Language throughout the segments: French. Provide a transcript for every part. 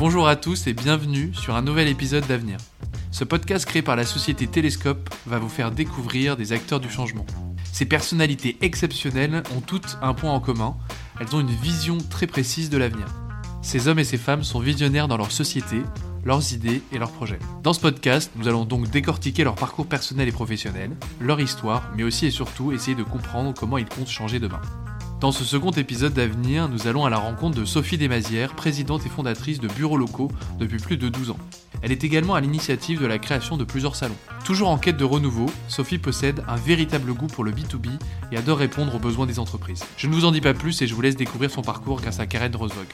Bonjour à tous et bienvenue sur un nouvel épisode d'Avenir. Ce podcast créé par la société Télescope va vous faire découvrir des acteurs du changement. Ces personnalités exceptionnelles ont toutes un point en commun, elles ont une vision très précise de l'avenir. Ces hommes et ces femmes sont visionnaires dans leur société, leurs idées et leurs projets. Dans ce podcast, nous allons donc décortiquer leur parcours personnel et professionnel, leur histoire, mais aussi et surtout essayer de comprendre comment ils comptent changer demain. Dans ce second épisode d'Avenir, nous allons à la rencontre de Sophie Desmazières, présidente et fondatrice de bureaux locaux depuis plus de 12 ans. Elle est également à l'initiative de la création de plusieurs salons. Toujours en quête de renouveau, Sophie possède un véritable goût pour le B2B et adore répondre aux besoins des entreprises. Je ne vous en dis pas plus et je vous laisse découvrir son parcours grâce à Karen Rosvog.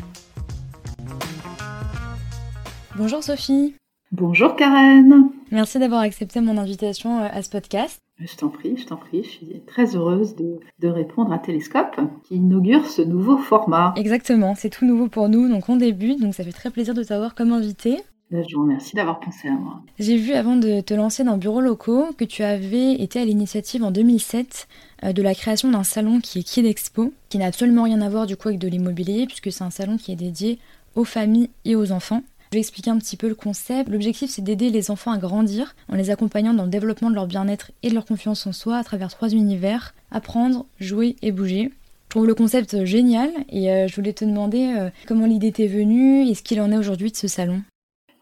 Bonjour Sophie. Bonjour Karen. Merci d'avoir accepté mon invitation euh, à ce podcast. Je t'en prie, je t'en prie. Je suis très heureuse de, répondre à Télescope qui inaugure ce nouveau format. Exactement, c'est tout nouveau pour nous, donc on débute, donc ça fait très plaisir de t'avoir comme invité. Ben, je vous remercie d'avoir pensé à moi. J'ai vu avant de te lancer dans Bureau Locaux que tu avais été à l'initiative en 2007 euh, de la création d'un salon qui est Kid Expo, qui n'a absolument rien à voir du coup avec de l'immobilier, puisque c'est un salon qui est dédié aux familles et aux enfants. Je vais expliquer un petit peu le concept. L'objectif, c'est d'aider les enfants à grandir en les accompagnant dans le développement de leur bien-être et de leur confiance en soi à travers trois univers apprendre, jouer et bouger. Je trouve le concept génial et euh, je voulais te demander euh, comment l'idée t'est venue et ce qu'il en est aujourd'hui de ce salon.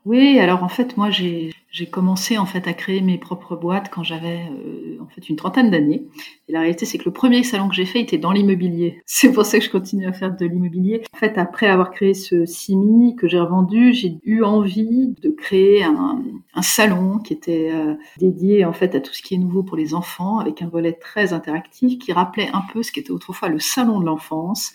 Oui, alors en fait, moi, j'ai commencé en fait à créer mes propres boîtes quand j'avais euh, en fait une trentaine d'années. Et la réalité, c'est que le premier salon que j'ai fait était dans l'immobilier. C'est pour ça que je continue à faire de l'immobilier. En fait, après avoir créé ce Simi que j'ai revendu, j'ai eu envie de créer un, salon qui était euh, dédié en fait à tout ce qui est nouveau pour les enfants, avec un volet très interactif qui rappelait un peu ce qu'était autrefois le salon de l'enfance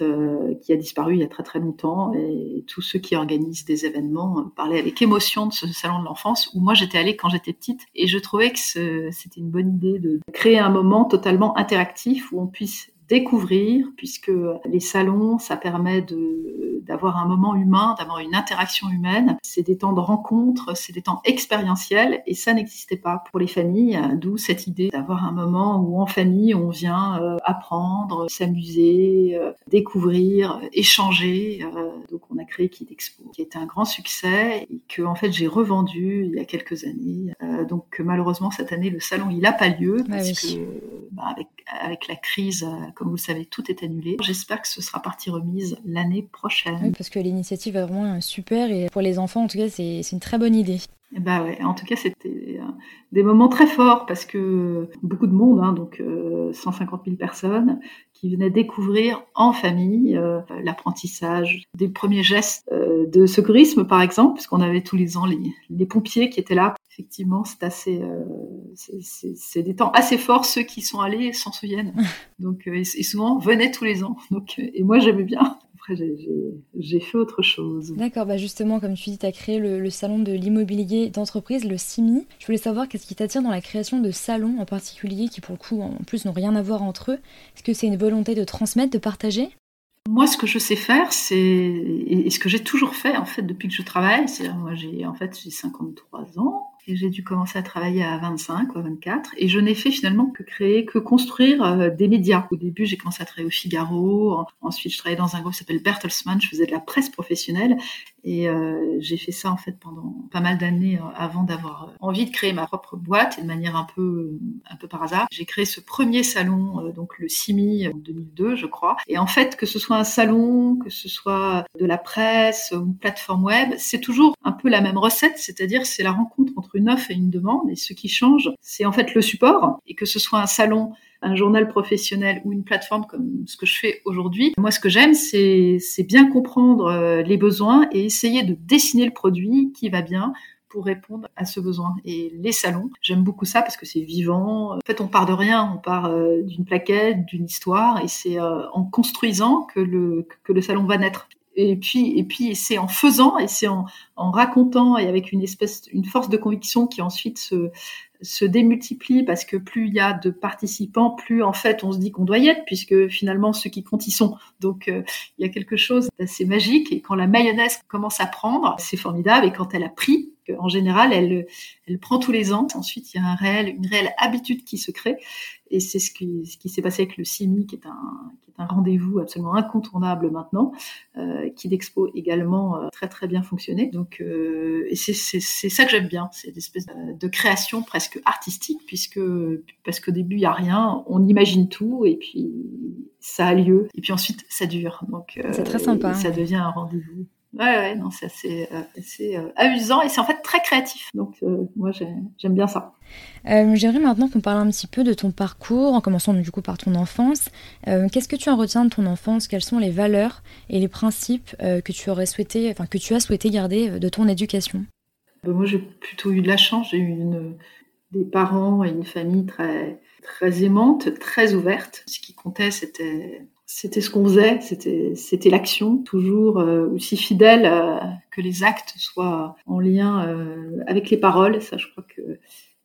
euh, qui a disparu il y a très très longtemps. Et tous ceux qui organisent des événements euh, parlaient avec émotion de ce salon de l'enfance où moi j'étais allée quand j'étais petite. Et je trouvais que c'était une bonne idée de créer un moment totalement interactif où on puisse découvrir, puisque les salons, ça permet de, d'avoir un moment humain, d'avoir une interaction humaine. C'est des temps de rencontre, c'est des temps expérientiels, et ça n'existait pas pour les familles, d'où cette idée d'avoir un moment où en famille, on vient euh, apprendre, s'amuser, euh, découvrir, échanger. Euh, donc on a créé Kid Expo, qui était un grand succès, et que en fait j'ai revendu il y a quelques années. donc malheureusement cette année, le salon, il n'a pas lieu, parce que bah, avec, avec la crise comme vous le savez, tout est annulé. J'espère que ce sera partie remise l'année prochaine. Oui, parce que l'initiative est vraiment super et pour les enfants, en tout cas, c'est une très bonne idée. Bah ouais, en tout cas, c'était euh, des moments très forts parce que beaucoup de monde, hein, donc 150 euh, 000 personnes, qui venaient découvrir en famille euh, l'apprentissage des premiers gestes de secourisme, par exemple, puisqu'on avait tous les ans les, les, pompiers qui étaient là. Effectivement, c'est assez, c'est des temps assez forts. Ceux qui sont allés s'en souviennent. Donc, et, souvent venaient tous les ans. Donc, et moi, j'aimais bien j'ai fait autre chose. D'accord, bah justement, comme tu dis, tu as créé le, salon de l'immobilier d'entreprise, le CIMI. Je voulais savoir qu'est-ce qui t'attire dans la création de salons en particulier qui, pour le coup, en plus, n'ont rien à voir entre eux. Est-ce que c'est une volonté de transmettre, de partager? Moi, ce que je sais faire, c'est et ce que j'ai toujours fait en fait depuis que je travaille, c'est moi j'ai en fait j'ai 53 ans j'ai dû commencer à travailler à 25 ou à 24 et je n'ai fait finalement que créer, que construire euh, des médias. Au début, j'ai commencé à travailler au Figaro, ensuite je travaillais dans un groupe qui s'appelle Bertelsmann, je faisais de la presse professionnelle et euh, j'ai fait ça en fait pendant pas mal d'années euh, avant d'avoir envie de créer ma propre boîte et de manière un peu un peu par hasard. J'ai créé ce premier salon donc le CIMI en 2002, je crois. Et en fait, que ce soit un salon, que ce soit de la presse ou une plateforme web, c'est toujours un peu la même recette, c'est-à-dire c'est la rencontre entre une offre et une demande. Et ce qui change, c'est en fait le support. Et que ce soit un salon, un journal professionnel ou une plateforme comme ce que je fais aujourd'hui, moi ce que j'aime, c'est bien comprendre euh, les besoins et essayer de dessiner le produit qui va bien pour répondre à ce besoin. Et les salons, j'aime beaucoup ça parce que c'est vivant. En fait, on part de rien, on part euh, d'une plaquette, d'une histoire, et c'est euh, en construisant que le, que le salon va naître. Et puis, et puis c'est en faisant et c'est en, racontant et avec une espèce, une force de conviction qui ensuite se, se démultiplie parce que plus il y a de participants, plus en fait on se dit qu'on doit y être puisque finalement ceux qui comptent y sont. Donc euh, il y a quelque chose d'assez magique et quand la mayonnaise commence à prendre, c'est formidable et quand elle a pris, En général, elle, elle prend tous les ans. Ensuite, il y a un réel, une réelle habitude qui se crée. Et c'est ce qui, ce qui s'est passé avec le CIMI, qui est un, qui est un rendez-vous absolument incontournable maintenant, euh, qui d'expo également euh, très très bien fonctionné. Donc, euh, et c'est, c'est, c'est ça que j'aime bien, c'est une espèce de création presque artistique, puisque parce qu'au début il y a rien, on imagine tout, et puis ça a lieu, et puis ensuite ça dure. Donc, c'est très sympa. Ça devient un rendez-vous. Ouais, ouais, non, c'est assez, assez euh, amusant et c'est en fait très créatif. Donc, euh, moi, j'aime bien ça. Euh, J'aimerais maintenant qu'on parle un petit peu de ton parcours, en commençant du coup par ton enfance. Euh, Qu'est-ce que tu en retiens de ton enfance? Quelles sont les valeurs et les principes euh, que tu aurais souhaité, enfin que tu as souhaité garder de ton éducation? Ben, Moi, j'ai plutôt eu de la chance. J'ai eu une, des parents et une famille très, très aimante, très ouverte. Ce qui comptait, c'était c'était ce qu'on faisait, c'était c'était l'action, toujours euh, aussi fidèle euh, que les actes soient en lien euh, avec les paroles. Ça, je crois que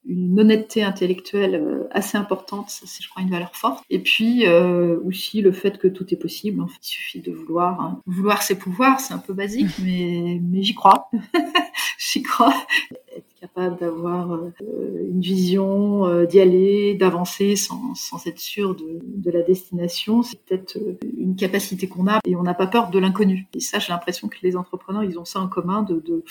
une honnêteté intellectuelle assez importante, ça c'est je crois une valeur forte. Et puis aussi le fait que tout est possible. En fait, il suffit de vouloir. Hein. Vouloir c'est pouvoir, c'est un peu basique, mais mais j'y crois. j'y crois capable d'avoir euh, une vision, euh, d'y aller, d'avancer sans, sans, être sûr de, de la destination. C'est peut-être euh, une capacité qu'on a et on n'a pas peur de l'inconnu. Et ça, j'ai l'impression que les entrepreneurs, ils ont ça en commun de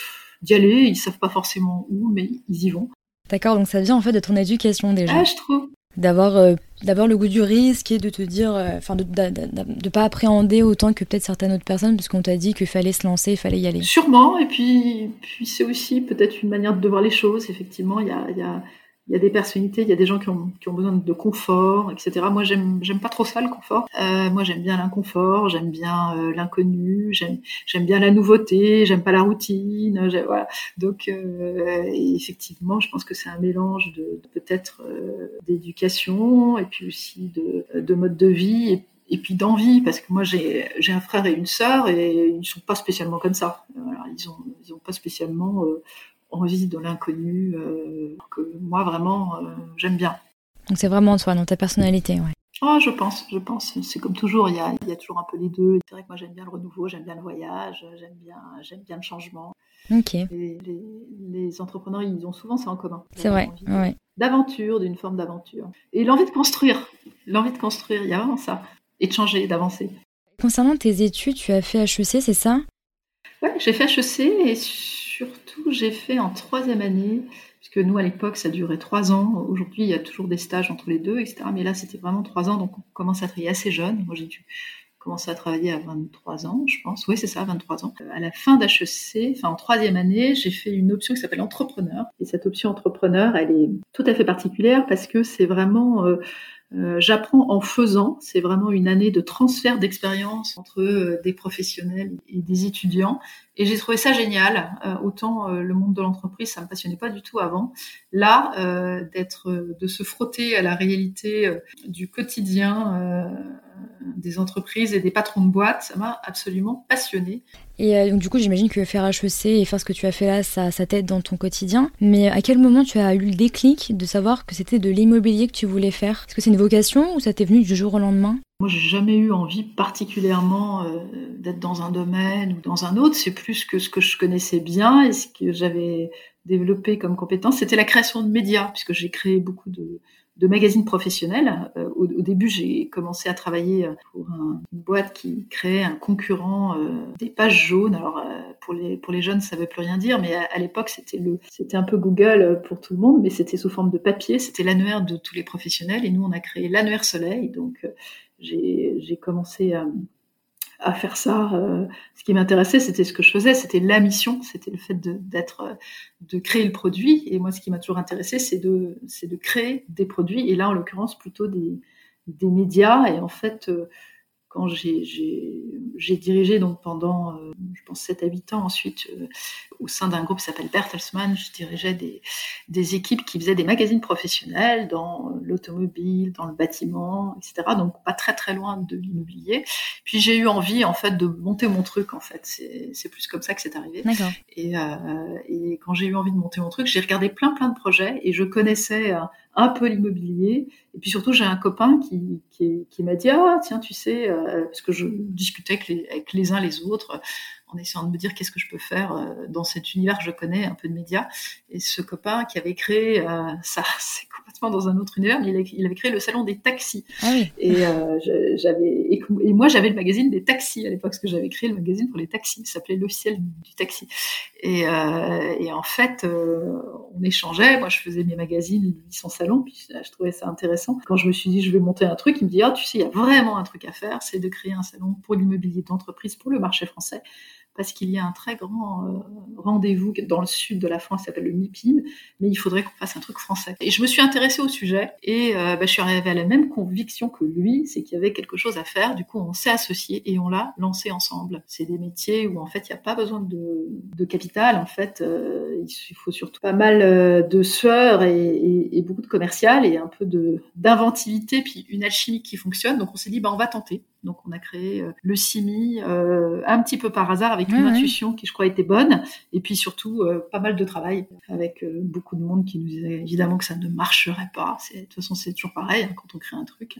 d'y aller. Ils savent pas forcément où, mais ils y vont. D'accord, donc ça vient en fait de ton éducation déjà. Ah, je trouve. D'avoir euh, le goût du risque et de te dire euh, enfin de, de, de, pas appréhender autant que peut-être certaines autres personnes parce qu'on t'a dit qu'il fallait se lancer il fallait y aller. Sûrement et puis puis c'est aussi peut-être une manière de voir les choses effectivement. Il y a, il y a il y a des personnalités, il y a des gens qui ont, qui ont besoin de confort, etc. Moi, j'aime, j'aime pas trop ça le confort. Euh, moi, j'aime bien l'inconfort, j'aime bien euh, l'inconnu, j'aime, j'aime bien la nouveauté, j'aime pas la routine. Voilà. Donc, euh, effectivement, je pense que c'est un mélange de, peut-être d'éducation et puis aussi de, de mode de vie et, puis d'envie, parce que moi j'ai, j'ai un frère et une sœur et ils ne sont pas spécialement comme ça. Ils ont, ils ont pas spécialement envie de l'inconnu euh, que moi vraiment euh, j'aime bien. Donc c'est vraiment toi, dans ta personnalité, ouais. Oh, je pense, je pense. C'est comme toujours, il y, a, il y a toujours un peu les deux. C'est vrai que moi j'aime bien le renouveau, j'aime bien le voyage, j'aime bien, j'aime bien le changement. Ok. Et les, les, entrepreneurs, ils ont souvent ça en commun. C'est vrai, ouais. D'aventure, d'une forme d'aventure. Et l'envie de construire, l'envie de construire, il y a vraiment ça. Et de changer, d'avancer. Concernant tes études, tu as fait HEC, c'est ça? Ouais, j'ai fait HEC et surtout, j'ai fait en troisième année, puisque nous, à l'époque, ça durait trois ans. Aujourd'hui, il y a toujours des stages entre les deux, etc. Mais là, c'était vraiment trois ans, donc on commence à travailler assez jeune. Moi, j'ai dû commencer à travailler à 23 ans, je pense. Oui, c'est ça, 23 ans. À la fin d'HEC, enfin en troisième année, j'ai fait une option qui s'appelle entrepreneur. Et cette option entrepreneur, elle est tout à fait particulière parce que c'est vraiment euh, euh, j'apprends en faisant. C'est vraiment une année de transfert d'expérience entre euh, des professionnels et des étudiants. Et j'ai trouvé ça génial. Euh, autant le monde de l'entreprise, ça me passionnait pas du tout avant. Là, d'être, de se frotter à la réalité du quotidien des entreprises et des patrons de boîtes, ça m'a absolument passionné. Et euh, donc, du coup, j'imagine que faire HEC et faire ce que tu as fait là, ça, ça t'aide dans ton quotidien. Mais à quel moment tu as eu le déclic de savoir que c'était de l'immobilier que tu voulais faire? Est-ce que c'est une vocation ou ça t'est venu du jour au lendemain? Moi, j'ai jamais eu envie particulièrement euh, d'être dans un domaine ou dans un autre. C'est plus que ce que je connaissais bien et ce que j'avais développé comme compétence, c'était la création de médias, puisque j'ai créé beaucoup de, de magazines professionnels. Euh, au, au, début, j'ai commencé à travailler euh, pour un, une boîte qui créait un concurrent euh, des pages jaunes. Alors euh, pour les pour les jeunes, ça veut plus rien dire, mais à, à l'époque, c'était le c'était un peu Google pour tout le monde, mais c'était sous forme de papier. C'était l'annuaire de tous les professionnels, et nous, on a créé l'annuaire Soleil. Donc j'ai commencé à à faire ça. Euh, ce qui m'intéressait, c'était ce que je faisais, c'était la mission, c'était le fait d'être, de, de, créer le produit. Et moi, ce qui m'a toujours intéressé, c'est de, c'est de créer des produits. Et là, en l'occurrence, plutôt des, des médias. Et en fait, euh, quand j'ai dirigé donc pendant, euh, je pense, 7 à 8 ans ensuite, euh, au sein d'un groupe qui s'appelle Bertelsmann, je dirigeais des, des équipes qui faisaient des magazines professionnels dans l'automobile, dans le bâtiment, etc. Donc pas très très loin de l'immobilier. Puis j'ai eu envie en fait de monter mon truc en fait. C'est plus comme ça que c'est arrivé. Et, euh, et quand j'ai eu envie de monter mon truc, j'ai regardé plein plein de projets et je connaissais un peu l'immobilier. Et puis surtout, j'ai un copain qui, qui, m'a dit Ah, tiens, tu sais, euh, parce que je discutais avec les, avec les uns les autres en essayant de me dire qu'est-ce que je peux faire euh, dans cet univers que je connais, un peu de médias? Et ce copain qui avait créé, euh, ça c'est complètement dans un autre univers, mais il, avait créé le salon des taxis. Ah oui. Et euh, j'avais et, moi j'avais le magazine des taxis à l'époque, parce que j'avais créé le magazine pour les taxis, ça s'appelait l'officiel du taxi. Et, et en fait, on échangeait. Moi, je faisais mes magazines, lui son salon, puis je trouvais ça intéressant. Quand je me suis dit je vais monter un truc, il me dit ah tu sais il y a vraiment un truc à faire, c'est de créer un salon pour l'immobilier d'entreprise pour le marché français parce qu'il y a un très grand euh, rendez-vous dans le sud de la France qui s'appelle le MIPIM, mais il faudrait qu'on fasse un truc français. Et je me suis intéressée au sujet et euh, bah, je suis arrivée à la même conviction que lui, c'est qu'il y avait quelque chose à faire. Du coup, on s'est associés et on l'a lancé ensemble. C'est des métiers où en fait il n'y a pas besoin de, capital. En fait, euh, il faut surtout pas mal de sueur et, beaucoup de commercial et un peu d'inventivité puis une alchimie qui fonctionne. Donc on s'est dit bah on va tenter. Donc on a créé le CIMI un petit peu par hasard avec une intuition qui, je crois, était bonne. Et puis surtout, euh, pas mal de travail avec euh, beaucoup de monde qui nous disait évidemment que ça ne marcherait pas. De toute façon, c'est toujours pareil hein, quand on crée un truc.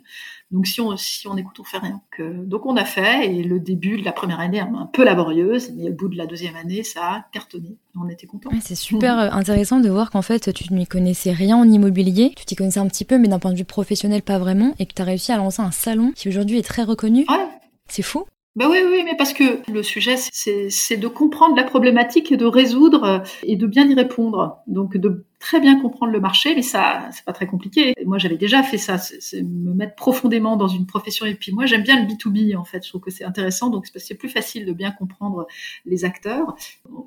Donc si on, si on écoute, on fait rien. donc on a fait. Et le début de la première année, un peu laborieuse, mais au bout de la deuxième année, ça a cartonné. On était contents. c'est super euh, intéressant de voir qu'en fait, tu n'y connaissais rien en immobilier. Tu t'y connaissais un petit peu, mais d'un point de vue professionnel, pas vraiment. Et que tu as réussi à lancer un salon qui aujourd'hui est très reconnu. Ouais. C'est fou. Ben oui, oui, mais parce que le sujet, c'est de comprendre la problématique et de résoudre euh, et de bien y répondre. Donc de très bien comprendre le marché, mais ça, c'est pas très compliqué. moi, j'avais déjà fait ça, c'est me mettre profondément dans une profession. Et puis moi, j'aime bien le B2B, en fait. Je trouve que c'est intéressant. Donc, c'est plus facile de bien comprendre les acteurs.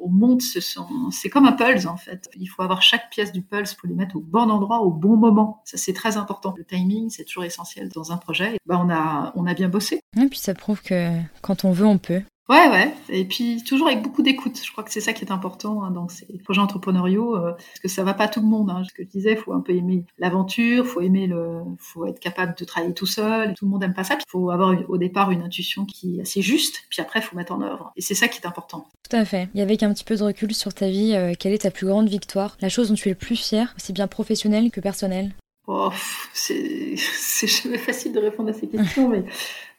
On monte, c'est comme un pulse, en fait. Il faut avoir chaque pièce du pulse pour les mettre au bon endroit, au bon moment. Ça, c'est très important. Le timing, c'est toujours essentiel dans un projet. bah, on a, on a bien bossé. Et puis, ça prouve que quand on veut, on peut. Ouais, ouais. Et puis toujours avec beaucoup d'écoute. Je crois que c'est ça qui est important hein, dans ces projets entrepreneuriaux, euh, parce que ça va pas tout le monde. Hein. Ce que je disais, faut un peu aimer l'aventure, faut aimer le, faut être capable de travailler tout seul. Tout le monde aime pas ça. Il faut avoir au départ une intuition qui est assez juste, puis après faut mettre en œuvre. Et c'est ça qui est important. Tout à fait. Et avec un petit peu de recul sur ta vie, euh, quelle est ta plus grande victoire? La chose dont tu es le plus fier, aussi bien professionnelle que personnelle? Oh, c'est jamais facile de répondre à ces questions, mais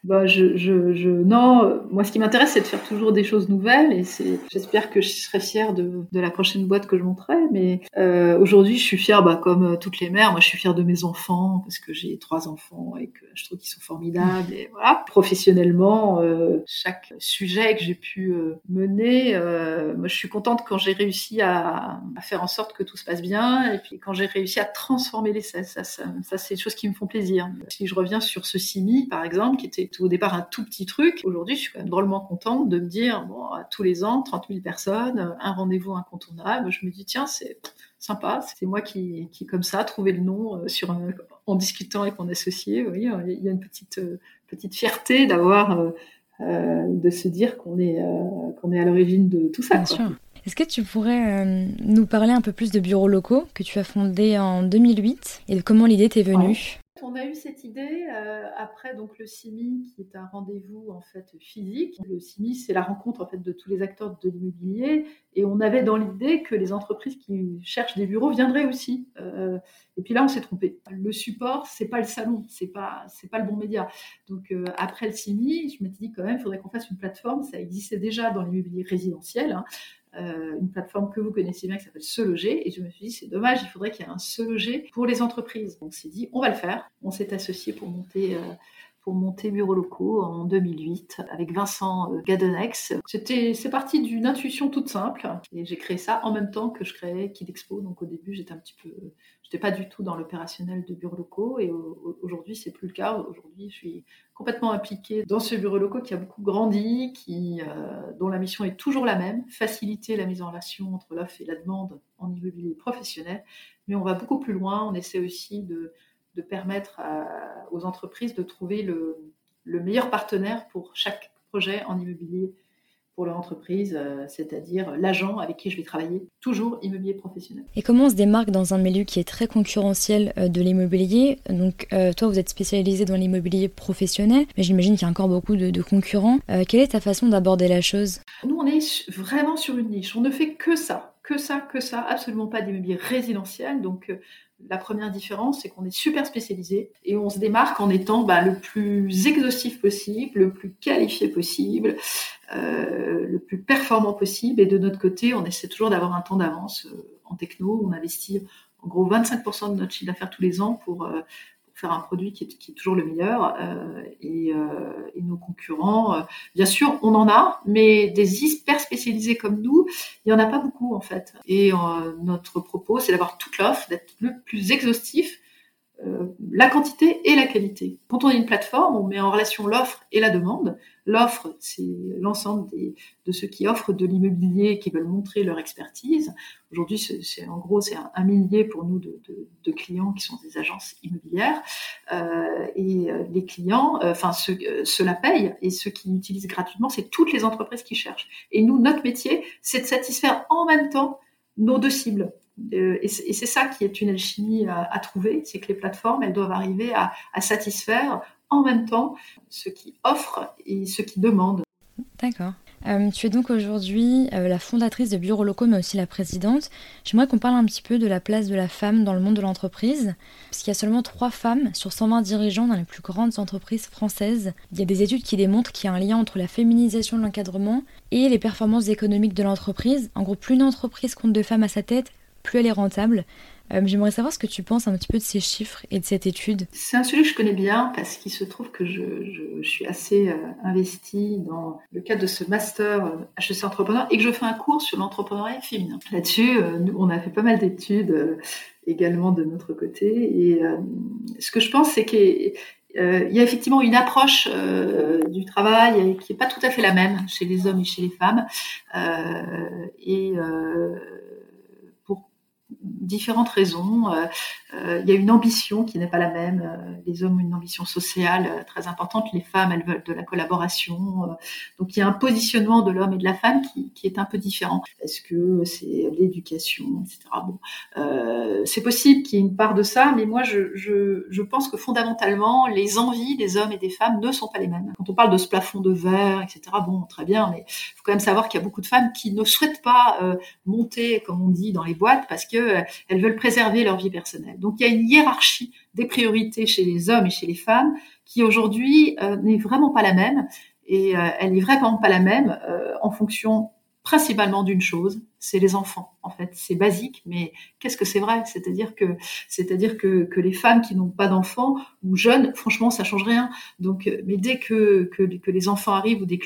bah, je, je, je, non, moi, ce qui m'intéresse, c'est de faire toujours des choses nouvelles et c'est, j'espère que je serai fière de, de la prochaine boîte que je monterai. Mais euh, aujourd'hui, je suis fière, bah, comme euh, toutes les mères, moi, je suis fière de mes enfants parce que j'ai trois enfants et que je trouve qu'ils sont formidables. Et voilà, professionnellement, euh, chaque sujet que j'ai pu euh, mener, euh, moi, je suis contente quand j'ai réussi à, à, faire en sorte que tout se passe bien et puis quand j'ai réussi à transformer les ça, ça, ça, ça c'est des choses qui me font plaisir. Si je reviens sur ce CIMI, par exemple, qui était au départ un tout petit truc. Aujourd'hui, je suis quand même drôlement contente de me dire, bon, tous les ans, 30 000 personnes, un rendez-vous incontournable. Je me dis, tiens, c'est sympa. C'est moi qui, qui, comme ça, trouvé le nom euh, sur en discutant avec mon associé. Oui, il y a une petite, euh, petite fierté d'avoir, euh, de se dire qu'on est, qu'on est à l'origine de tout ça. Est-ce que tu pourrais nous parler un peu plus de bureaux locaux que tu as fondé en 2008 et de comment l'idée t'est venue? On a eu cette idée euh, après donc le CIMI qui est un rendez-vous en fait physique. Le CIMI c'est la rencontre en fait de tous les acteurs de l'immobilier et on avait dans l'idée que les entreprises qui cherchent des bureaux viendraient aussi. Euh, et puis là on s'est trompé. Le support c'est pas le salon, c'est pas c'est pas le bon média. Donc euh, après le CIMI, je m'étais dit quand même il faudrait qu'on fasse une plateforme. Ça existait déjà dans l'immobilier résidentiel. Hein. Euh, une plateforme que vous connaissez bien qui s'appelle Se Loger. Et je me suis dit, c'est dommage, il faudrait qu'il y ait un Se Loger pour les entreprises. Donc on s'est dit, on va le faire. On s'est associé pour monter. Pour monter bureaux locaux en 2008 avec Vincent euh, Gadenex. C'était, c'est parti d'une intuition toute simple et j'ai créé ça en même temps que je créais Kid Expo. Donc au début, j'étais un petit peu, j'étais pas du tout dans l'opérationnel de bureaux locaux et aujourd'hui, c'est plus le cas. Aujourd'hui, je suis complètement impliquée dans ce bureau locaux qui a beaucoup grandi, qui, euh, dont la mission est toujours la même, faciliter la mise en relation entre l'offre et la demande en immobilier professionnel. Mais on va beaucoup plus loin. On essaie aussi de de permettre aux entreprises de trouver le, meilleur partenaire pour chaque projet en immobilier pour leur entreprise, euh, c'est-à-dire l'agent avec qui je vais travailler, toujours immobilier professionnel. Et comment on se démarque dans un milieu qui est très concurrentiel euh, de l'immobilier? Donc euh, toi, vous êtes spécialisé dans l'immobilier professionnel, mais j'imagine qu'il y a encore beaucoup de, de concurrents. quelle est ta façon d'aborder la chose? Nous, on est vraiment sur une niche, on ne fait que ça que ça, que ça, absolument pas d'immobilier résidentiel. Donc euh, la première différence, c'est qu'on est super spécialisé et on se démarque en étant bah, le plus exhaustif possible, le plus qualifié possible, euh, le plus performant possible. Et de notre côté, on essaie toujours d'avoir un temps d'avance euh, en techno. On investit en gros 25% de notre chiffre d'affaires tous les ans pour, faire un produit qui est, toujours le meilleur. Euh, et, euh, et, nos concurrents, euh, bien sûr, on en a, mais des hyper spécialisés comme nous, il y en a pas beaucoup en fait. Et notre propos, c'est d'avoir toute l'offre, d'être le plus exhaustif la quantité et la qualité. Quand on est une plateforme, on met en relation l'offre et la demande. L'offre, c'est l'ensemble de ceux qui offrent de l'immobilier, qui veulent montrer leur expertise. Aujourd'hui, c'est en gros c'est un, millier pour nous de, clients qui sont des agences immobilières. Euh, et euh, les clients, euh, enfin ceux, ceux la payent et ceux qui utilisent gratuitement, c'est toutes les entreprises qui cherchent. Et nous, notre métier, c'est de satisfaire en même temps nos deux cibles. Euh, et c'est ça qui est une alchimie à, trouver, c'est que les plateformes, elles doivent arriver à, satisfaire en même temps ceux qui offrent et ceux qui demandent. D'accord. Euh, tu es donc aujourd'hui euh, la fondatrice de Bureaux Locaux, mais aussi la présidente. J'aimerais qu'on parle un petit peu de la place de la femme dans le monde de l'entreprise, parce qu'il y a seulement 3 femmes sur 120 dirigeants dans les plus grandes entreprises françaises. Il y a des études qui démontrent qu'il y a un lien entre la féminisation de l'encadrement et les performances économiques de l'entreprise. En gros, plus une entreprise compte de femmes à sa tête, plus elle est rentable. Euh, j'aimerais savoir ce que tu penses un petit peu de ces chiffres et de cette étude. C'est un sujet que je connais bien parce qu'il se trouve que je, suis assez euh, investie dans le cadre de ce master HEC euh, entrepreneur et que je fais un cours sur l'entrepreneuriat féminin. Là-dessus, on a fait pas mal d'études également de notre côté et ce que je pense, c'est qu'il y a effectivement une approche du travail qui n'est pas tout à fait la même chez les hommes et chez les femmes. et différentes raisons. Euh, euh, il y a une ambition qui n'est pas la même. Euh, les hommes ont une ambition sociale très importante, les femmes, elles veulent de la collaboration. donc il y a un positionnement de l'homme et de la femme qui, est un peu différent. Est-ce que c'est l'éducation, etc. Bon, c'est possible qu'il y ait une part de ça, mais moi je, pense que fondamentalement, les envies des hommes et des femmes ne sont pas les mêmes. Quand on parle de ce plafond de verre, etc. Bon, très bien, mais il faut quand même savoir qu'il y a beaucoup de femmes qui ne souhaitent pas monter, comme on dit, dans les boîtes parce que elles veulent préserver leur vie personnelle. Donc il y a une hiérarchie des priorités chez les hommes et chez les femmes qui aujourd'hui euh, n'est vraiment pas la même et euh, elle n'est vraiment pas la même euh, en fonction principalement d'une chose, c'est les enfants. En fait, c'est basique, mais qu'est-ce que c'est vrai? C'est-à-dire que, les femmes qui n'ont pas d'enfants ou jeunes, franchement, ça change rien. Mais dès que les enfants arrivent ou dès que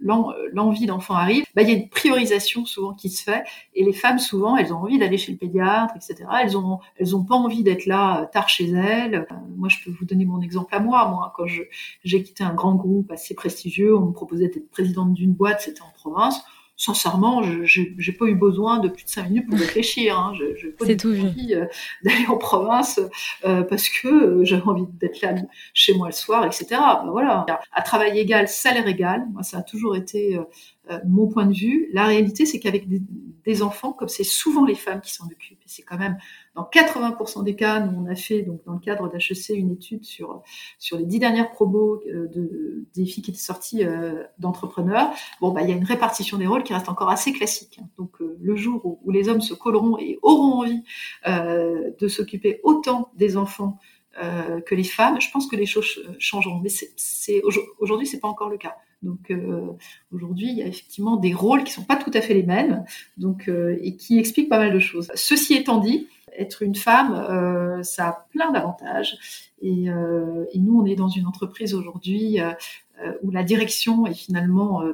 l'envie d'enfant arrive, bah, il y a une priorisation souvent qui se fait. Et les femmes, souvent, elles ont envie d'aller chez le pédiatre, etc. Elles ont, elles ont pas envie d'être là euh, tard chez elles. Euh, moi, je peux vous donner mon exemple à moi. Moi, quand j'ai quitté un grand groupe assez prestigieux, on me proposait d'être présidente d'une boîte, c'était en province sincèrement, je n'ai pas eu besoin de plus de cinq minutes pour réfléchir. Hein. Je n'ai pas eu envie euh, d'aller en province euh, parce que euh, j'avais envie d'être là chez moi le soir, etc. Ben voilà. À travail égal, salaire égal, moi ça a toujours été euh, mon point de vue. La réalité, c'est qu'avec des, enfants, comme c'est souvent les femmes qui s'en occupent, et c'est quand même dans 80% des cas, nous on a fait donc dans le cadre d'HEC une étude sur sur les dix dernières promos euh, de, des filles qui étaient sorties euh, d'entrepreneurs. Bon, bah il y a une répartition des rôles qui reste encore assez classique. Hein. Donc le jour où, où, les hommes se colleront et auront envie de s'occuper autant des enfants que les femmes, je pense que les choses changeront. Mais c'est aujourd'hui, c'est pas encore le cas. Donc euh, aujourd'hui, il y a effectivement des rôles qui sont pas tout à fait les mêmes, donc euh, et qui expliquent pas mal de choses. Ceci étant dit, être une femme, euh, ça a plein d'avantages. Et, et, nous, on est dans une entreprise aujourd'hui où la direction est finalement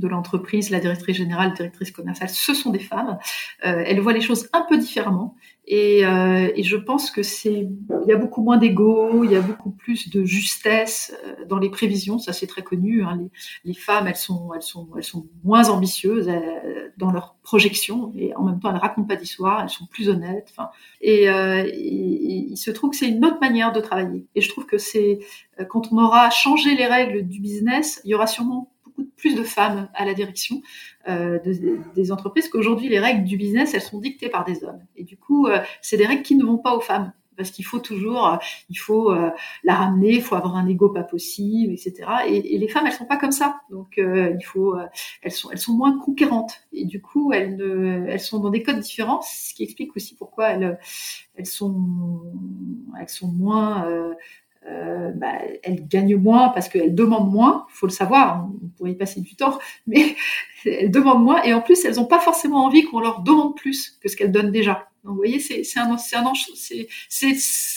de l'entreprise, la directrice générale, directrice commerciale, ce sont des femmes. Euh, elles voient les choses un peu différemment. Et, euh, et je pense que c'est, il y a beaucoup moins d'ego, il y a beaucoup plus de justesse euh, dans les prévisions. Ça, c'est très connu. Hein. Les, femmes, elles sont, elles sont, elles sont moins ambitieuses euh, dans leurs projections et en même temps, elles racontent pas d'histoire. Elles sont plus honnêtes. Et, euh, et, il se trouve que c'est une autre manière de travailler. Et je trouve que c'est quand on aura changé les règles du business, il y aura sûrement plus de femmes à la direction euh, des entreprises qu'aujourd'hui les règles du business elles sont dictées par des hommes. Et du coup euh, c'est des règles qui ne vont pas aux femmes parce qu'il faut toujours, il faut la ramener, il faut avoir un ego pas possible, etc. Et, et les femmes, elles sont pas comme ça, donc il faut, elles sont, elles sont moins conquérantes. Et du coup, elles ne, elles sont dans des codes différents, ce qui explique aussi pourquoi elles, elles sont, elles sont moins euh, bah, elles gagnent moins parce qu'elles demandent moins, il faut le savoir, on pourrait y passer du temps, mais elles demandent moins et en plus elles n'ont pas forcément envie qu'on leur demande plus que ce qu'elles donnent déjà. Donc vous voyez, c'est c'est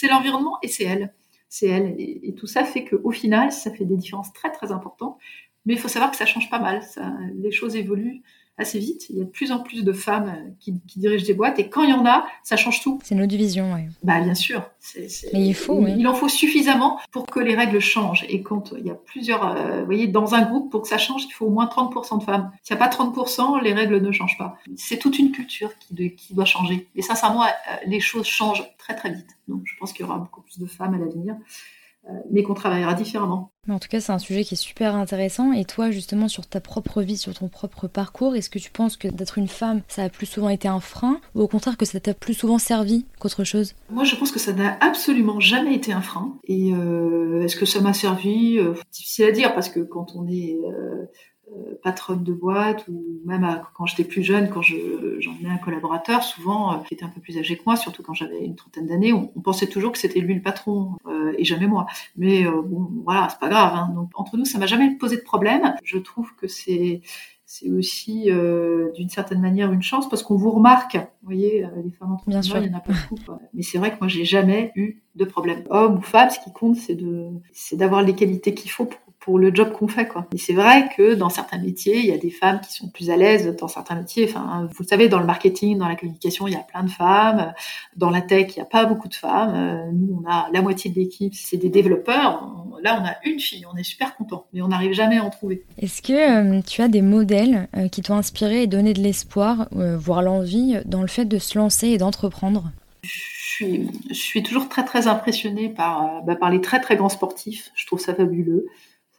l'environnement et c'est elles. C'est elles. Et, tout ça fait qu'au final, ça fait des différences très très importantes. Mais il faut savoir que ça change pas mal. Les choses évoluent assez vite. Il y a de plus en plus de femmes euh, qui, dirigent des boîtes et quand il y en a, ça change tout. C'est notre vision, oui. Bah bien sûr. Mais il faut. Il, en faut suffisamment pour que les règles changent. Et quand il y a plusieurs, euh, vous voyez, dans un groupe pour que ça change, il faut au moins 30% de femmes. S'il n'y a pas 30%, les règles ne changent pas. C'est toute une culture qui, qui doit changer. Et sincèrement, euh, les choses changent très très vite. Donc je pense qu'il y aura beaucoup plus de femmes à l'avenir. Euh, mais qu'on travaillera différemment. en tout cas, c'est un sujet qui est super intéressant. Et toi, justement, sur ta propre vie, sur ton propre parcours, est-ce que tu penses que d'être une femme, ça a plus souvent été un frein ou au contraire que ça t'a plus souvent servi qu'autre chose? Moi, je pense que ça n'a absolument jamais été un frein. Et euh, est-ce que ça m'a servi? Euh, Difficile à dire parce que quand on est euh, patronne de boîte ou même quand j'étais plus jeune, quand j'emmenais un collaborateur, souvent euh, qui était un peu plus âgé que moi, surtout quand j'avais une trentaine d'années, on, pensait toujours que c'était lui le patron euh, et jamais moi. Mais bon, voilà, c'est pas grave. Hein. Donc entre nous, ça m'a jamais posé de problème. Je trouve que c'est c'est aussi d'une certaine manière une chance parce qu'on vous remarque. Vous voyez, les femmes Bien sûr. il y en a pas beaucoup. Mais c'est vrai que moi, j'ai jamais eu de problème. Homme ou femme, ce qui compte, c'est de, c'est d'avoir les qualités qu'il faut pour pour le job qu'on fait quoi. Et c'est vrai que dans certains métiers, il y a des femmes qui sont plus à l'aise dans certains métiers. Enfin, vous le savez, dans le marketing, dans la communication, il y a plein de femmes. Dans la tech, il n'y a pas beaucoup de femmes. Euh, nous, on a la moitié de l'équipe, c'est des développeurs. Là, on a une fille, on est super content, mais on n'arrive jamais à en trouver. Est-ce que euh, tu as des modèles euh, qui t'ont inspiré et donné de l'espoir, voire l'envie, dans le fait de se lancer et d'entreprendre? Je suis, je suis toujours très très impressionnée par, bah, par les très très grands sportifs. Je trouve ça fabuleux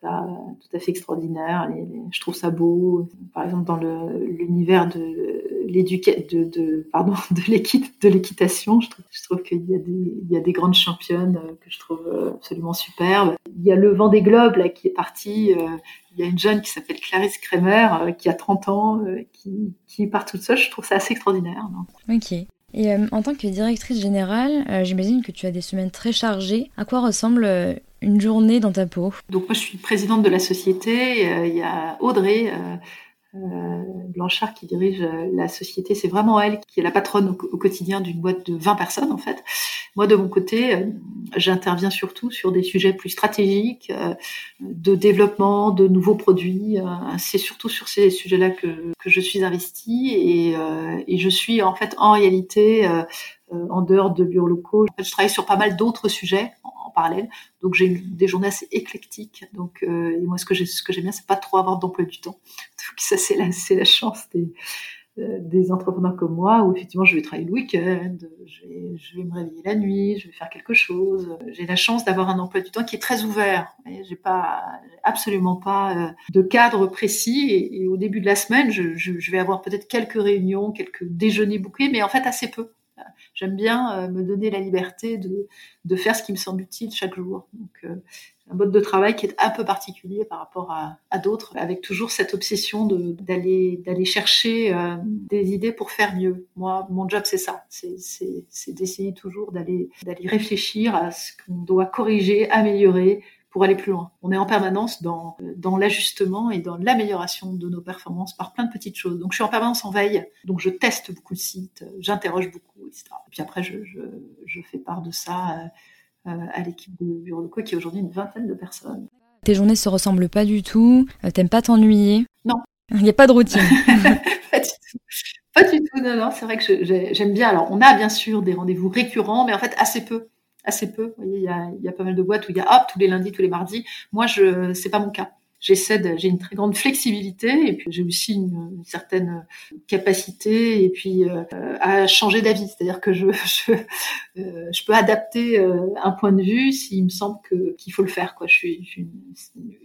tout à fait extraordinaire. je trouve ça beau. Par exemple, dans l'univers de l'éducation, de, pardon, de l'équitation, je trouve, je trouve qu'il y a des, il y a des grandes championnes euh, que je trouve euh, absolument superbes. Il y a le vent des globes là qui est parti. Euh, il y a une jeune qui s'appelle Clarisse Kremer, qui a 30 ans, qui, part toute seule. Je trouve ça assez extraordinaire. ok. Et en tant que directrice générale, j'imagine que tu as des semaines très chargées. À quoi ressemble une journée dans ta peau Donc moi je suis présidente de la société, euh, il y a Audrey euh, euh, Blanchard qui dirige la société, c'est vraiment elle qui est la patronne au, quotidien d'une boîte de 20 personnes en fait. Moi de mon côté, j'interviens surtout sur des sujets plus stratégiques, de développement, de nouveaux produits. c'est surtout sur ces sujets-là que, que je suis investie et, et je suis en fait en réalité en dehors de bureaux locaux. je travaille sur pas mal d'autres sujets parallèle. Donc j'ai des journées assez éclectiques. Donc euh, et moi ce que j'ai ce j'aime bien c'est pas trop avoir d'emploi du temps. Ça c'est la la chance des euh, des entrepreneurs comme moi où effectivement je vais travailler le week-end, je vais, me réveiller la nuit, je vais faire quelque chose. J'ai la chance d'avoir un emploi du temps qui est très ouvert. J'ai pas absolument pas euh, de cadre précis et, au début de la semaine je, je, vais avoir peut-être quelques réunions, quelques déjeuners bouquets, mais en fait assez peu. J'aime bien euh, me donner la liberté de, de faire ce qui me semble utile chaque jour. Donc, euh, un mode de travail qui est un peu particulier par rapport à, d'autres, avec toujours cette obsession d'aller d'aller chercher euh, des idées pour faire mieux. Moi, mon job, c'est ça, c'est d'essayer toujours d'aller d'aller réfléchir à ce qu'on doit corriger, améliorer, pour aller plus loin. On est en permanence dans, dans l'ajustement et dans l'amélioration de nos performances par plein de petites choses. Donc je suis en permanence en veille, donc je teste beaucoup de sites, j'interroge beaucoup, etc. Et puis après, je, je, je fais part de ça euh, à l'équipe de bureau locaux qui est aujourd'hui une vingtaine de personnes. Tes journées se ressemblent pas du tout, euh, t'aimes pas t'ennuyer? Non. Il n'y a pas de routine. pas du tout. Pas du tout, non, non, c'est vrai que j'aime bien. Alors, on a bien sûr des rendez-vous récurrents, mais en fait assez peu assez peu. Vous voyez, il y a, pas mal de boîtes où il y a hop tous les lundis, tous les mardis. Moi, je c'est pas mon cas. J'essaie j'ai une très grande flexibilité et puis j'ai aussi une, certaine capacité et puis euh, à changer d'avis. C'est-à-dire que je euh, je peux adapter euh, un point de vue s'il me semble que qu'il faut le faire. Quoi. Je suis,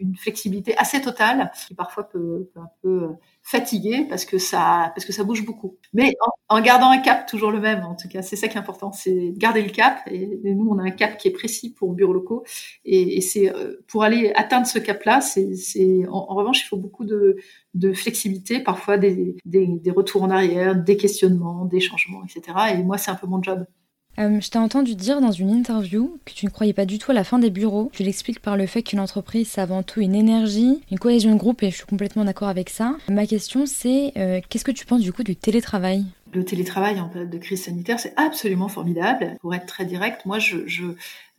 une, flexibilité assez totale qui parfois peut un peu fatigué parce que ça parce que ça bouge beaucoup. Mais en, gardant un cap toujours le même en tout cas, c'est ça qui est important, c'est garder le cap. Et, nous on a un cap qui est précis pour bureaux locaux et, c'est euh, pour aller atteindre ce cap-là, c'est en, en, revanche il faut beaucoup de, de flexibilité, parfois des, des, des retours en arrière, des questionnements, des changements, etc. Et moi c'est un peu mon job. Euh, je t'ai entendu dire dans une interview que tu ne croyais pas du tout à la fin des bureaux. Tu l'expliques par le fait qu'une entreprise, c'est avant tout une énergie, une cohésion de groupe, et je suis complètement d'accord avec ça. Ma question, c'est euh, qu'est-ce que tu penses du coup du télétravail? Le télétravail en période de crise sanitaire, c'est absolument formidable. Pour être très direct, moi, je, je,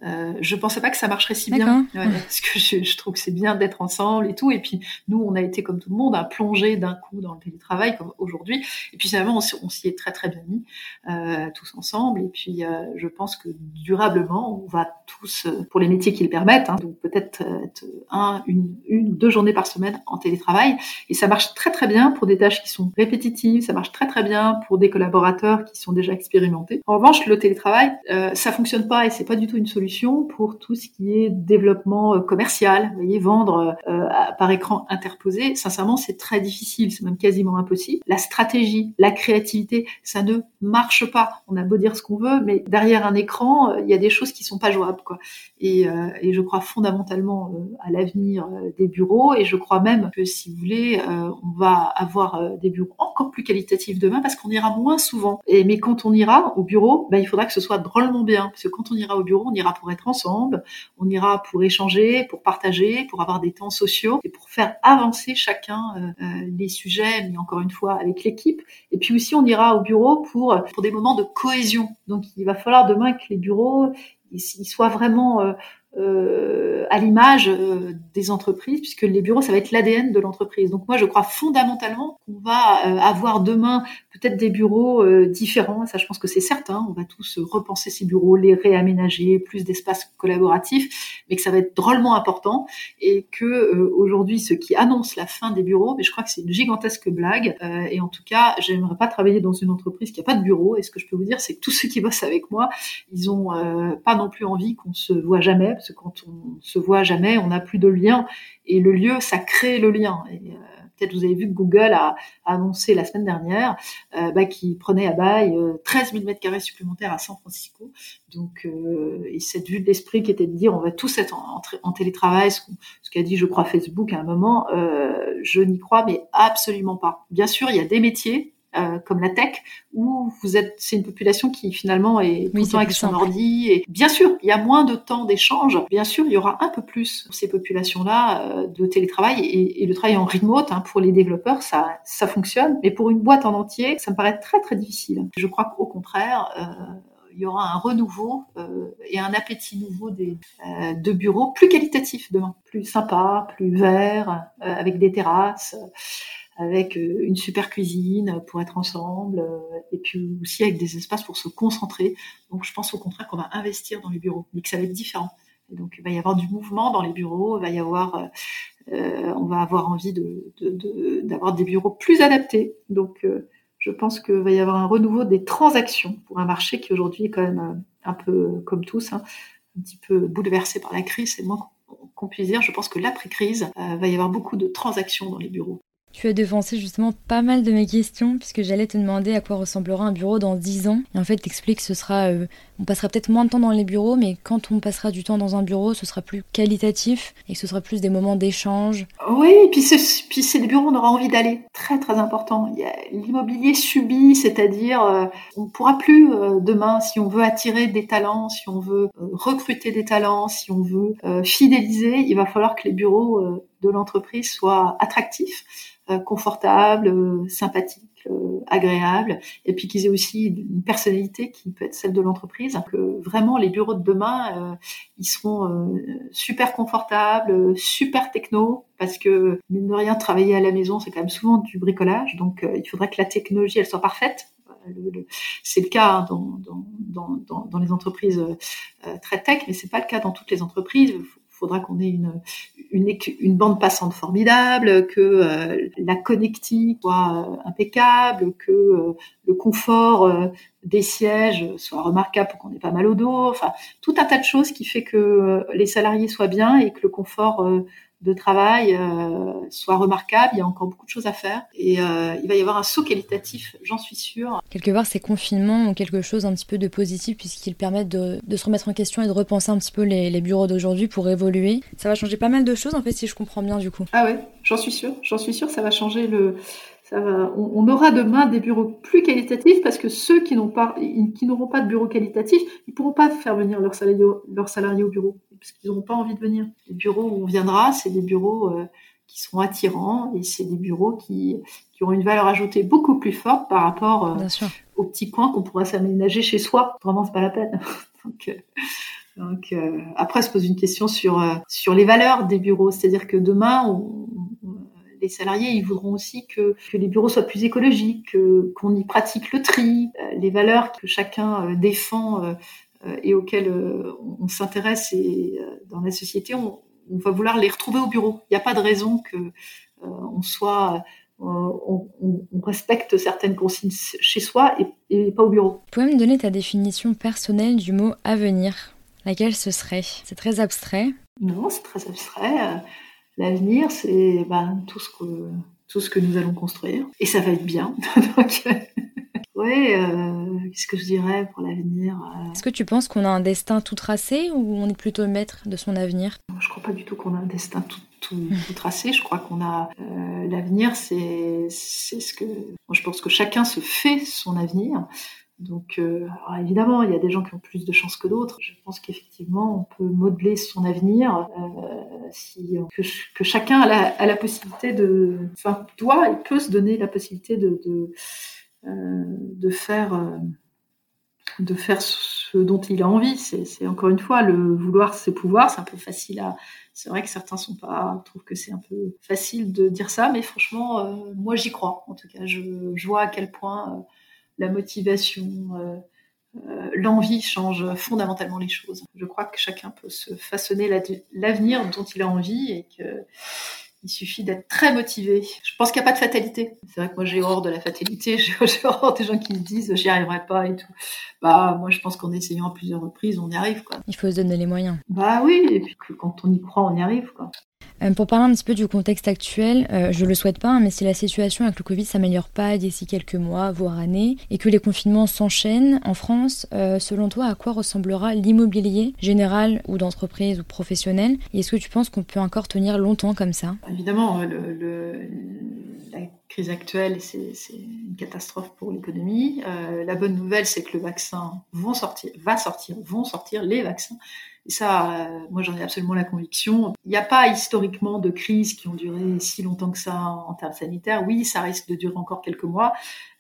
euh, je pensais pas que ça marcherait si bien, parce que je, je trouve que c'est bien d'être ensemble et tout. Et puis nous, on a été comme tout le monde à plonger d'un coup dans le télétravail comme aujourd'hui. Et puis finalement, on, s'y est très très bien mis euh, tous ensemble. Et puis euh, je pense que durablement, on va tous, euh, pour les métiers qui le permettent, hein, donc peut-être être un, une, une ou deux journées par semaine en télétravail. Et ça marche très très bien pour des tâches qui sont répétitives. Ça marche très très bien pour des collaborateurs qui sont déjà expérimentés. En revanche, le télétravail, euh, ça fonctionne pas et c'est pas du tout une solution pour tout ce qui est développement euh, commercial. Voyez, vendre euh, par écran interposé, sincèrement, c'est très difficile, c'est même quasiment impossible. La stratégie, la créativité, ça ne marche pas. On a beau dire ce qu'on veut, mais derrière un écran, euh, il y a des choses qui sont pas jouables, quoi. Et, je crois fondamentalement à l'avenir des bureaux, et je crois même que si vous voulez, on va avoir des bureaux encore plus qualitatifs demain parce qu'on ira moins souvent. Mais quand on ira au bureau, ben, il faudra que ce soit drôlement bien, parce que quand on ira au bureau, on ira pour être ensemble, on ira pour échanger, pour partager, pour avoir des temps sociaux et pour faire avancer chacun euh, euh, les sujets, mais encore une fois avec l'équipe. Et puis aussi, on ira au bureau pour pour des moments de cohésion. Donc, il va falloir demain que les bureaux ils soient vraiment euh, à l'image des entreprises, puisque les bureaux, ça va être l'ADN de l'entreprise. Donc moi, je crois fondamentalement qu'on va avoir demain peut-être des bureaux différents. Ça, je pense que c'est certain. On va tous repenser ces bureaux, les réaménager, plus d'espace collaboratif, mais que ça va être drôlement important et que aujourd'hui, ceux qui annoncent la fin des bureaux, mais je crois que c'est une gigantesque blague. et en tout cas, j'aimerais pas travailler dans une entreprise qui a pas de bureau. Et ce que je peux vous dire, c'est que tous ceux qui bossent avec moi, ils ont pas non plus envie qu'on se voit jamais parce que quand on se voit jamais, on n'a plus de lien. Et le lieu, ça crée le lien. Euh, peut-être vous avez vu que Google a, annoncé la semaine dernière euh, bah, qu'il prenait à bail 13 000 mètres carrés supplémentaires à San Francisco. Donc, euh, et cette vue de l'esprit qui était de dire on va tous être en, télétravail, ce, qu'a dit, je crois, Facebook à un moment, je n'y crois mais absolument pas. Bien sûr, il y a des métiers euh, comme la tech, où vous êtes, c'est une population qui finalement est tout le temps avec son ordi. Et bien sûr, il y a moins de temps d'échange. Bien sûr, il y aura un peu plus pour ces populations-là euh, de télétravail et, et, le travail en remote hein, pour les développeurs, ça, ça fonctionne. Mais pour une boîte en entier, ça me paraît très très difficile. Je crois qu'au contraire. Euh, il y aura un renouveau euh, et un appétit nouveau des, euh, de bureaux plus qualitatifs demain, plus sympa, plus verts, euh, avec des terrasses avec euh, une super cuisine pour être ensemble, euh, et puis aussi avec des espaces pour se concentrer. Donc je pense au contraire qu'on va investir dans les bureaux, mais que ça va être différent. Et donc il va y avoir du mouvement dans les bureaux, va y avoir, euh, on va avoir envie d'avoir des bureaux plus adaptés. Donc je pense qu'il va y avoir un renouveau des transactions pour un marché qui aujourd'hui est quand même un peu comme tous, hein, un petit peu bouleversé par la crise. C'est moins qu'on puisse dire. Je pense que l'après-crise, va y avoir beaucoup de transactions dans les bureaux. Tu as devancé justement pas mal de mes questions puisque j'allais te demander à quoi ressemblera un bureau dans 10 ans. Et en fait, t'expliques que ce sera, euh, on passera peut-être moins de temps dans les bureaux, mais quand on passera du temps dans un bureau, ce sera plus qualitatif et ce sera plus des moments d'échange. Oui, et puis c'est des bureaux où on aura envie d'aller. Très très important. L'immobilier subi, c'est-à-dire euh, on ne pourra plus euh, demain si on veut attirer des talents, si on veut recruter des talents, si on veut fidéliser, il va falloir que les bureaux de l'entreprise soient attractifs euh, confortable, euh, euh, agréable, et puis qu'ils aient aussi une personnalité qui peut être celle de l'entreprise. Que vraiment les bureaux de demain, ils seront super confortables, super techno, parce que mine de rien, travailler à la maison, c'est quand même souvent du bricolage, donc il faudrait que la technologie elle soit parfaite. c'est le cas hein, dans, dans, dans, dans, les entreprises très tech, mais c'est pas le cas dans toutes les entreprises faudra qu'on ait une, une, bande passante formidable, que euh, la connectique soit euh, impeccable, que euh, le confort des sièges soit remarquable pour qu'on ait pas mal au dos. Enfin, tout un tas de choses qui fait que les salariés soient bien et que le confort de travail euh, soit remarquable. Il y a encore beaucoup de choses à faire et euh, il va y avoir un saut qualitatif, j'en suis sûre. Quelque part, ces confinements ont quelque chose un petit peu de positif puisqu'ils permettent de, se remettre en question et de repenser un petit peu les, bureaux d'aujourd'hui pour évoluer. Ça va changer pas mal de choses en fait, si je comprends bien du coup. Ah ouais, j'en suis sûre. J'en suis sûre, ça va changer le. Ça va... on, aura demain des bureaux plus qualitatifs parce que ceux qui n'ont pas, qui n'auront pas de bureau qualitatif, ils pourront pas faire venir leurs salariés, leurs salariés au bureau parce qu'ils n'auront pas envie de venir. Les bureaux où on viendra, c'est des bureaux euh, qui seront attirants et c'est des bureaux qui, qui auront une valeur ajoutée beaucoup plus forte par rapport euh, aux petits coins qu'on pourra s'aménager chez soi. Vraiment, c'est pas la peine. donc, euh, donc après, se pose une question sur sur les valeurs des bureaux, c'est-à-dire que demain, les salariés, ils voudront aussi que, que les bureaux soient plus écologiques, qu'on y pratique le tri, les valeurs que chacun défend euh, et auxquels euh, on, s'intéresse et euh, dans la société, on, va vouloir les retrouver au bureau. Il n'y a pas de raison que on soit on, respecte certaines consignes chez soi et, pas au bureau. Tu pourrais me donner ta définition personnelle du mot avenir? Laquelle ce serait? C'est très abstrait Non, c'est très abstrait. L'avenir, c'est ben, tout, ce que, tout ce que nous allons construire. Et ça va être bien. Donc, oui, euh, qu'est-ce que je dirais pour l'avenir euh? Est-ce que tu penses qu'on a un destin tout tracé ou on est plutôt maître de son avenir? Je ne crois pas du tout qu'on a un destin tout, tracé. Je crois qu'on a euh, l'avenir, c'est ce que moi, je pense que chacun se fait son avenir. Donc, évidemment, il y a des gens qui ont plus de chance que d'autres. Je pense qu'effectivement, on peut modeler son avenir si que, chacun a la, possibilité de, enfin, doit et peut se donner la possibilité de euh, de faire euh, de faire ce dont il a envie. C'est encore une fois le vouloir ses pouvoirs. C'est un peu facile à. C'est vrai que certains sont pas trouvent que c'est un peu facile de dire ça, mais franchement, euh, moi j'y crois. En tout cas, je, vois à quel point la motivation, l'envie change fondamentalement les choses. Je crois que chacun peut se façonner l'avenir dont il a envie et que il suffit d'être très motivé. Je pense qu'il n'y a pas de fatalité. C'est vrai que moi j'ai horreur de la fatalité, j'ai horreur des gens qui me disent j'y arriverai pas et tout. Bah moi je pense qu'en essayant à plusieurs reprises, on y arrive quoi. Il faut se donner les moyens. Bah oui, et puis quand on y croit, on y arrive quoi. Euh, pour parler un petit peu du contexte actuel, euh, je le souhaite pas, hein, mais si la situation avec le Covid s'améliore pas d'ici quelques mois, voire années, et que les confinements s'enchaînent en France, euh, selon toi, à quoi ressemblera l'immobilier général ou d'entreprise ou professionnel? Et est-ce que tu penses qu'on peut encore tenir longtemps comme ça? Évidemment, le, la crise actuelle, c'est une catastrophe pour l'économie. la bonne nouvelle, c'est que le vaccin vont sortir, va sortir, vont sortir les vaccins et ça, euh, moi j'en ai absolument la conviction. Il n'y a pas historiquement de crises qui ont duré si longtemps que ça en, termes sanitaires. Oui, ça risque de durer encore quelques mois,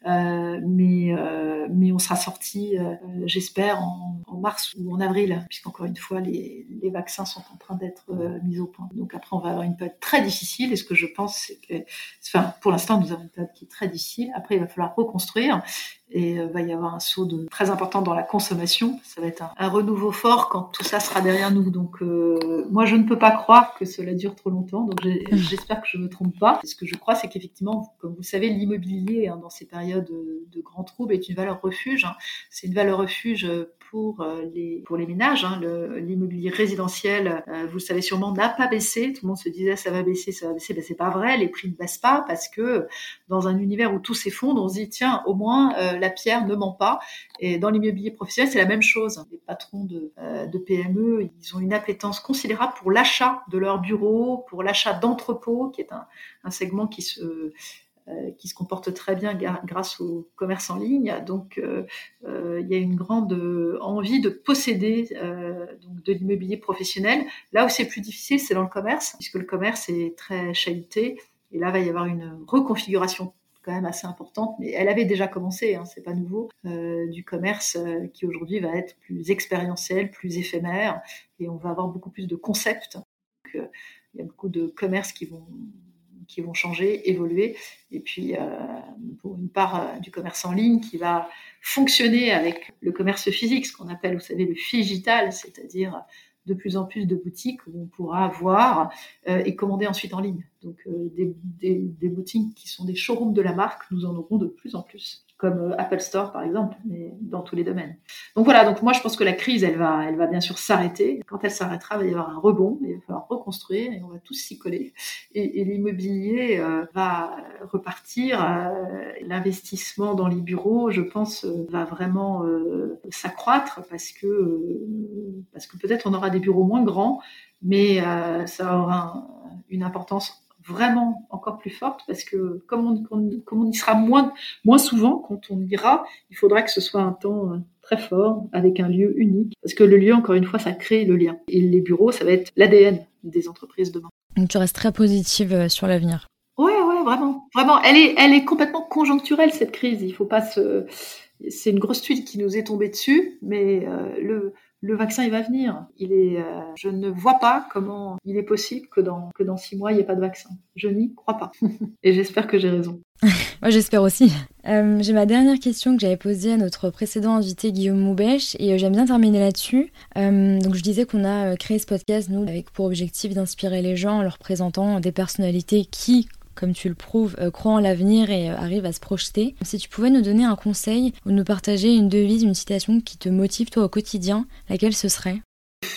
euh, mais, euh, mais on sera sorti, j'espère, en, mars ou en avril, puisqu'encore une fois, les, les, vaccins sont en train d'être mis au point. Donc après, on va avoir une période très difficile. Et ce que je pense, c'est que, enfin, pour l'instant, nous avons une période qui est très difficile. Après, il va falloir reconstruire et il va y avoir un saut de, très important dans la consommation. Ça va être un, un renouveau fort quand tout ça sera derrière nous. Donc euh, moi, je ne peux pas croire que cela dure trop longtemps. Donc j'espère que je ne me trompe pas. Ce que je crois, c'est qu'effectivement, comme vous savez, l'immobilier hein, dans ces périodes de, de grands troubles est une valeur refuge. Hein. C'est une valeur refuge pour euh, les, pour les ménages. Hein. L'immobilier résidentiel, euh, vous le savez sûrement, n'a pas baissé. Tout le monde se disait ça va baisser, ça va baisser. Ben, c'est pas vrai, les prix ne baissent pas parce que dans un univers où tout s'effondre, on se dit tiens, au moins euh, la pierre ne ment pas. Et dans l'immobilier professionnel, c'est la même chose. Les patrons de, de PME, ils ont une appétence considérable pour l'achat de leurs bureaux, pour l'achat d'entrepôts, qui est un, un segment qui se euh, qui se comporte très bien grâce au commerce en ligne. Donc, euh, euh, il y a une grande envie de posséder donc de l'immobilier professionnel. Là où c'est plus difficile, c'est dans le commerce, puisque le commerce est très chahuté. Et là, il va y avoir une reconfiguration quand même assez importante, mais elle avait déjà commencé, hein, c'est pas nouveau, du commerce qui aujourd'hui va être plus expérientiel, plus éphémère, et on va avoir beaucoup plus de concepts. Il y a beaucoup de commerces qui vont qui vont changer, évoluer. Et puis, euh, pour une part euh, du commerce en ligne qui va fonctionner avec le commerce physique, ce qu'on appelle, vous savez, le digital, c'est-à-dire de plus en plus de boutiques où on pourra voir euh, et commander ensuite en ligne. Donc des, des, boutiques qui sont des showrooms de la marque, nous en aurons de plus en plus. Comme euh, Apple Store par exemple, mais dans tous les domaines. Donc voilà, donc moi je pense que la crise, elle va, elle va bien sûr s'arrêter. Quand elle s'arrêtera, il va y avoir un rebond, il va falloir reconstruire et on va tous s'y coller. Et, l'immobilier euh, va repartir. Euh, l'investissement dans les bureaux, je pense, va vraiment s'accroître parce que parce que peut-être on aura des bureaux moins grands, mais ça aura une importance vraiment encore plus forte parce que comme on, comme on y sera moins, moins souvent quand on ira, il faudra que ce soit un temps euh, très fort avec un lieu unique parce que le lieu, encore une fois, ça crée le lien. Et les bureaux, ça va être l'ADN des entreprises demain. Donc tu restes très positive euh, sur l'avenir. Ouais, ouais, vraiment, vraiment. Elle est, elle est complètement conjoncturelle cette crise. Il faut pas se, c'est une grosse tuile qui nous est tombée dessus, mais euh, le le vaccin il va venir. Il est, euh, je ne vois pas comment il est possible que dans que dans six mois il n'y ait pas de vaccin. Je n'y crois pas. Et j'espère que j'ai raison. Moi j'espère aussi. Euh, j'ai ma dernière question que j'avais posée à notre précédent invité Guillaume Moubèche et euh, j'aime bien terminer là-dessus. donc je disais qu'on a créé ce podcast nous avec pour objectif d'inspirer les gens en leur présentant des personnalités qui comme tu le prouves, euh, croit en l'avenir et euh, arrive à se projeter. Si tu pouvais nous donner un conseil ou nous partager une devise, une citation qui te motive toi au quotidien, laquelle ce serait?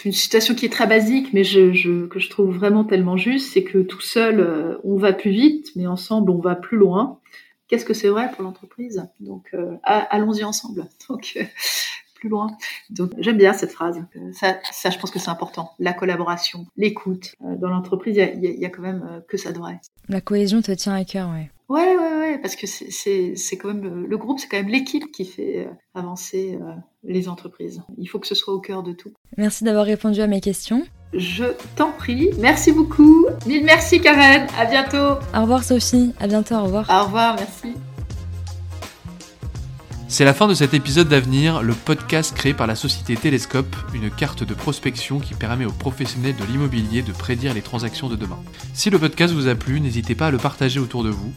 Une citation qui est très basique, mais que je trouve vraiment tellement juste, c'est que tout seul, euh, on va plus vite, mais ensemble, on va plus loin. Qu'est-ce que c'est vrai pour l'entreprise? Donc, allons-y ensemble. loin. Donc j'aime bien cette phrase. Ça, ça je pense que c'est important. La collaboration, l'écoute. Euh, dans l'entreprise, il y, a, quand même euh, que ça devrait. La cohésion te tient à cœur, ouais. Ouais, ouais, ouais, parce que c'est quand même le groupe, c'est quand même l'équipe qui fait euh, avancer les entreprises. Il faut que ce soit au cœur de tout. Merci d'avoir répondu à mes questions. Je t'en prie. Merci beaucoup. Mille merci Karen. À bientôt. Au revoir Sophie. À bientôt. Au revoir. Au revoir. Merci. C'est la fin de cet épisode d'Avenir, le podcast créé par la société Télescope, une carte de prospection qui permet aux professionnels de l'immobilier de prédire les transactions de demain. Si le podcast vous a plu, n'hésitez pas à le partager autour de vous.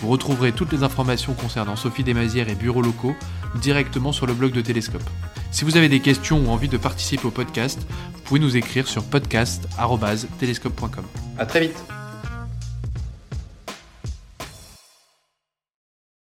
Vous retrouverez toutes les informations concernant Sophie Desmazières et bureaux locaux directement sur le blog de Télescope. Si vous avez des questions ou envie de participer au podcast, vous pouvez nous écrire sur podcast.télescope.com. A très vite